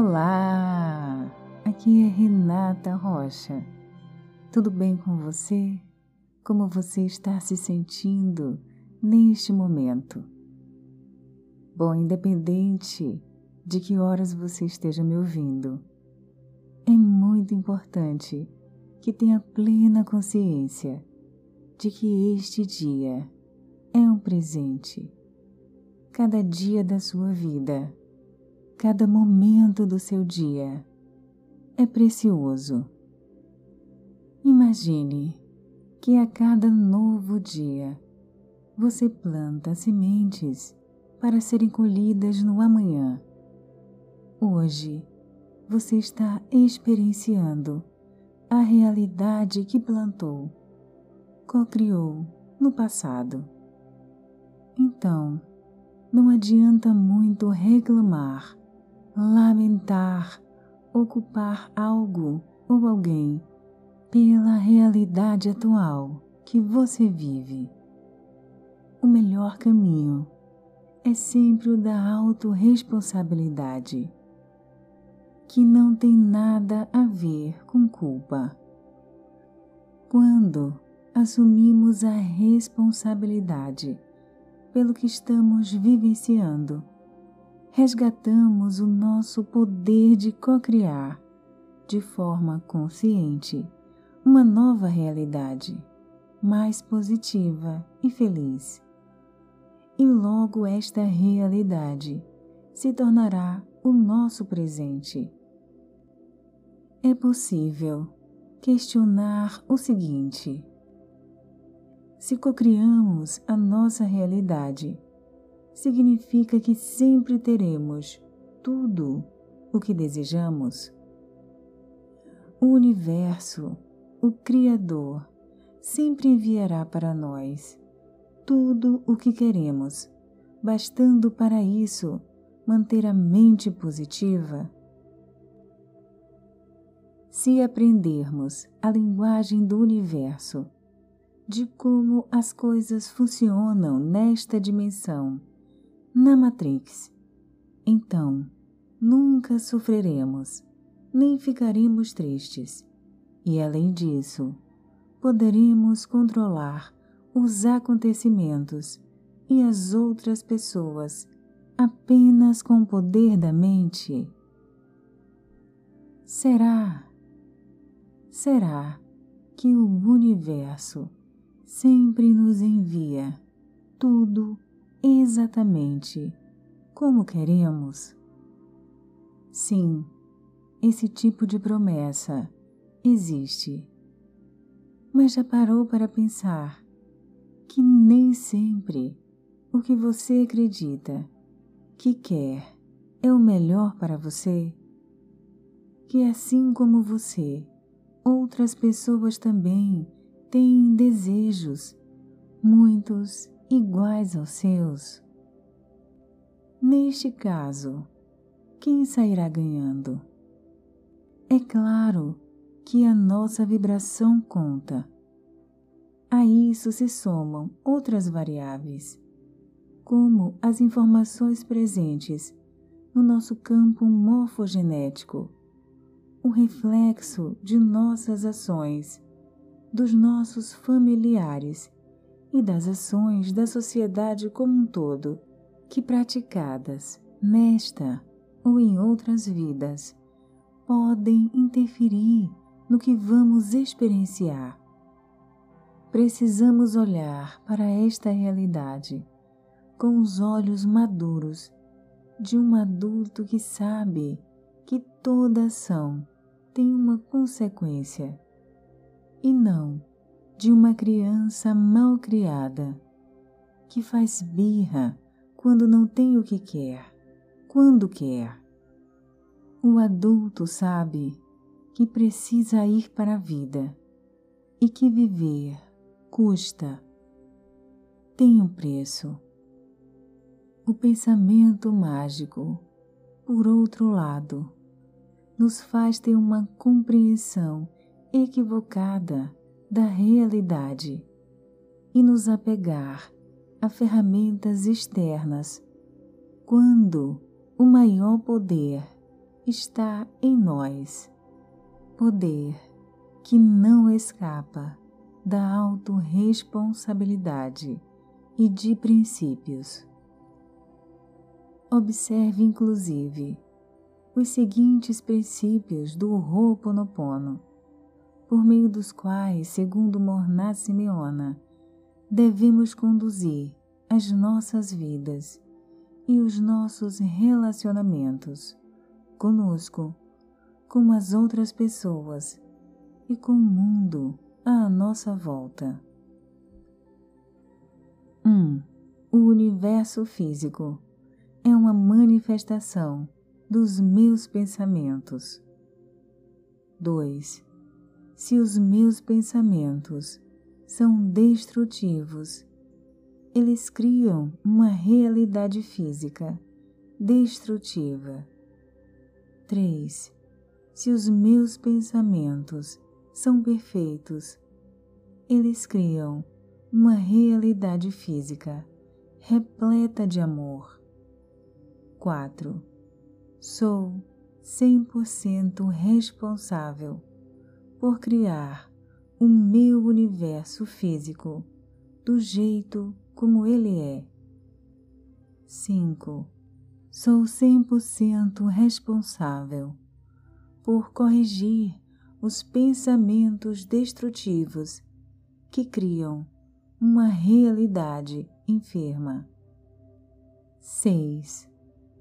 Olá! Aqui é Renata Rocha. Tudo bem com você? Como você está se sentindo neste momento? Bom, independente de que horas você esteja me ouvindo, é muito importante que tenha plena consciência de que este dia é um presente. Cada dia da sua vida, cada momento do seu dia é precioso. Imagine que a cada novo dia você planta sementes para serem colhidas no amanhã. Hoje você está experienciando a realidade que plantou, co-criou no passado. Então, não adianta muito reclamar, lamentar, ocupar algo ou alguém pela realidade atual que você vive. O melhor caminho é sempre o da autorresponsabilidade, que não tem nada a ver com culpa. Quando assumimos a responsabilidade pelo que estamos vivenciando, resgatamos o nosso poder de co-criar de forma consciente uma nova realidade, mais positiva e feliz. E logo esta realidade se tornará o nosso presente. É possível questionar o seguinte: se cocriamos a nossa realidade, significa que sempre teremos tudo o que desejamos? O universo o Criador sempre enviará para nós tudo o que queremos, bastando para isso manter a mente positiva. Se aprendermos a linguagem do universo, de como as coisas funcionam nesta dimensão, na Matrix, então nunca sofreremos, nem ficaremos tristes e além disso, poderemos controlar os acontecimentos e as outras pessoas apenas com o poder da mente? Será? Será que o universo sempre nos envia tudo exatamente como queremos? Sim, esse tipo de promessa existe. Mas já parou para pensar que nem sempre o que você acredita que quer é o melhor para você? Que assim como você, outras pessoas também têm desejos, muitos iguais aos seus. Neste caso, quem sairá ganhando? É claro que a nossa vibração conta. A isso se somam outras variáveis, como as informações presentes no nosso campo morfogenético, o reflexo de nossas ações, dos nossos familiares e das ações da sociedade como um todo, que praticadas nesta ou em outras vidas podem interferir no que vamos experienciar. Precisamos olhar para esta realidade com os olhos maduros de um adulto que sabe que toda ação tem uma consequência e não de uma criança mal criada que faz birra quando não tem o que quer, quando quer. O adulto sabe que precisa ir para a vida e que viver custa, tem um preço. O pensamento mágico, por outro lado, nos faz ter uma compreensão equivocada da realidade e nos apegar a ferramentas externas, quando o maior poder está em nós. Poder que não escapa da autorresponsabilidade e de princípios. Observe, inclusive, os seguintes princípios do Ho'oponopono, por meio dos quais, segundo Morná Simeona, devemos conduzir as nossas vidas e os nossos relacionamentos conosco, com as outras pessoas e com o mundo à nossa volta. 1. Um, o universo físico é uma manifestação dos meus pensamentos. 2. Se os meus pensamentos são destrutivos, eles criam uma realidade física destrutiva. 3. Se os meus pensamentos são perfeitos, eles criam uma realidade física repleta de amor. 4. Sou 100% responsável por criar o meu universo físico do jeito como ele é. 5. Sou 100% responsável por corrigir os pensamentos destrutivos que criam uma realidade enferma. 6.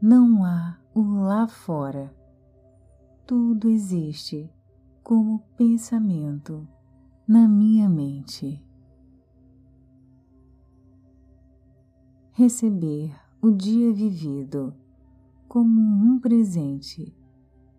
Não há o lá fora. Tudo existe como pensamento na minha mente. receber o dia vivido como um presente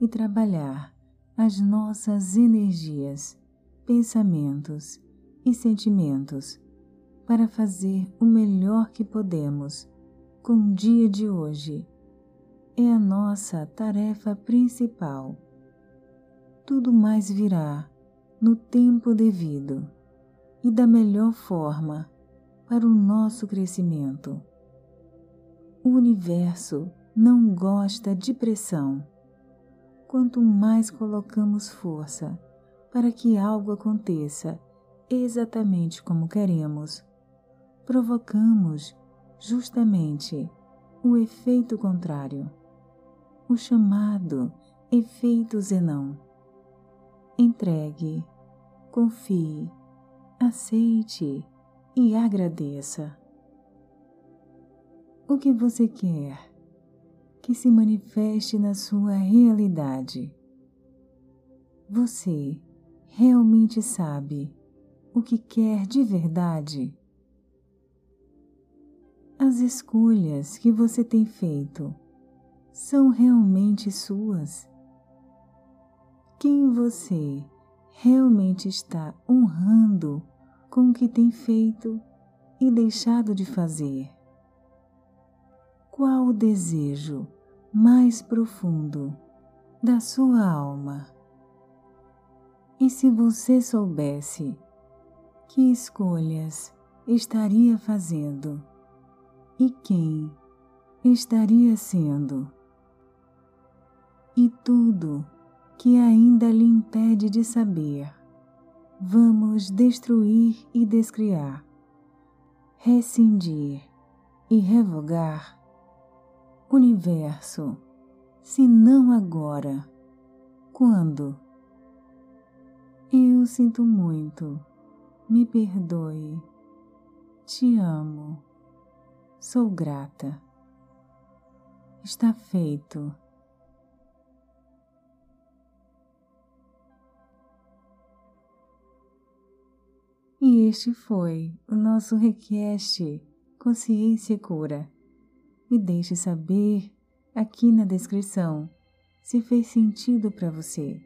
e trabalhar as nossas energias, pensamentos e sentimentos para fazer o melhor que podemos com o dia de hoje é a nossa tarefa principal. Tudo mais virá no tempo devido e da melhor forma para o nosso crescimento. O universo não gosta de pressão. Quanto mais colocamos força para que algo aconteça exatamente como queremos, provocamos justamente o efeito contrário, o chamado efeito Zenão. Entregue, confie, aceite e agradeça. O que você quer que se manifeste na sua realidade? Você realmente sabe o que quer de verdade? As escolhas que você tem feito são realmente suas? Quem você realmente está honrando com o que tem feito e deixado de fazer? Qual o desejo mais profundo da sua alma? E se você soubesse que escolhas estaria fazendo e quem estaria sendo? E tudo que ainda lhe impede de saber vamos destruir e descriar, rescindir e revogar. Universo, se não agora, quando? Eu sinto muito, me perdoe, te amo, sou grata. Está feito. E este foi o nosso request Consciência e Cura. Me deixe saber aqui na descrição se fez sentido para você.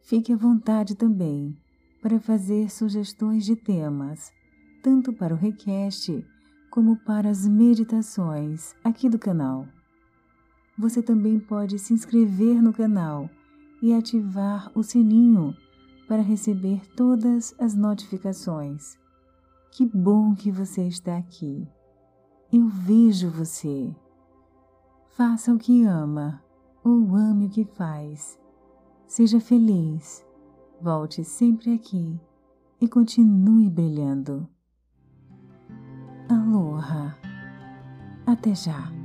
Fique à vontade também para fazer sugestões de temas, tanto para o request como para as meditações aqui do canal. Você também pode se inscrever no canal e ativar o sininho para receber todas as notificações. Que bom que você está aqui. Eu vejo você. Faça o que ama ou ame o que faz. Seja feliz. Volte sempre aqui e continue brilhando. Aloha. Até já.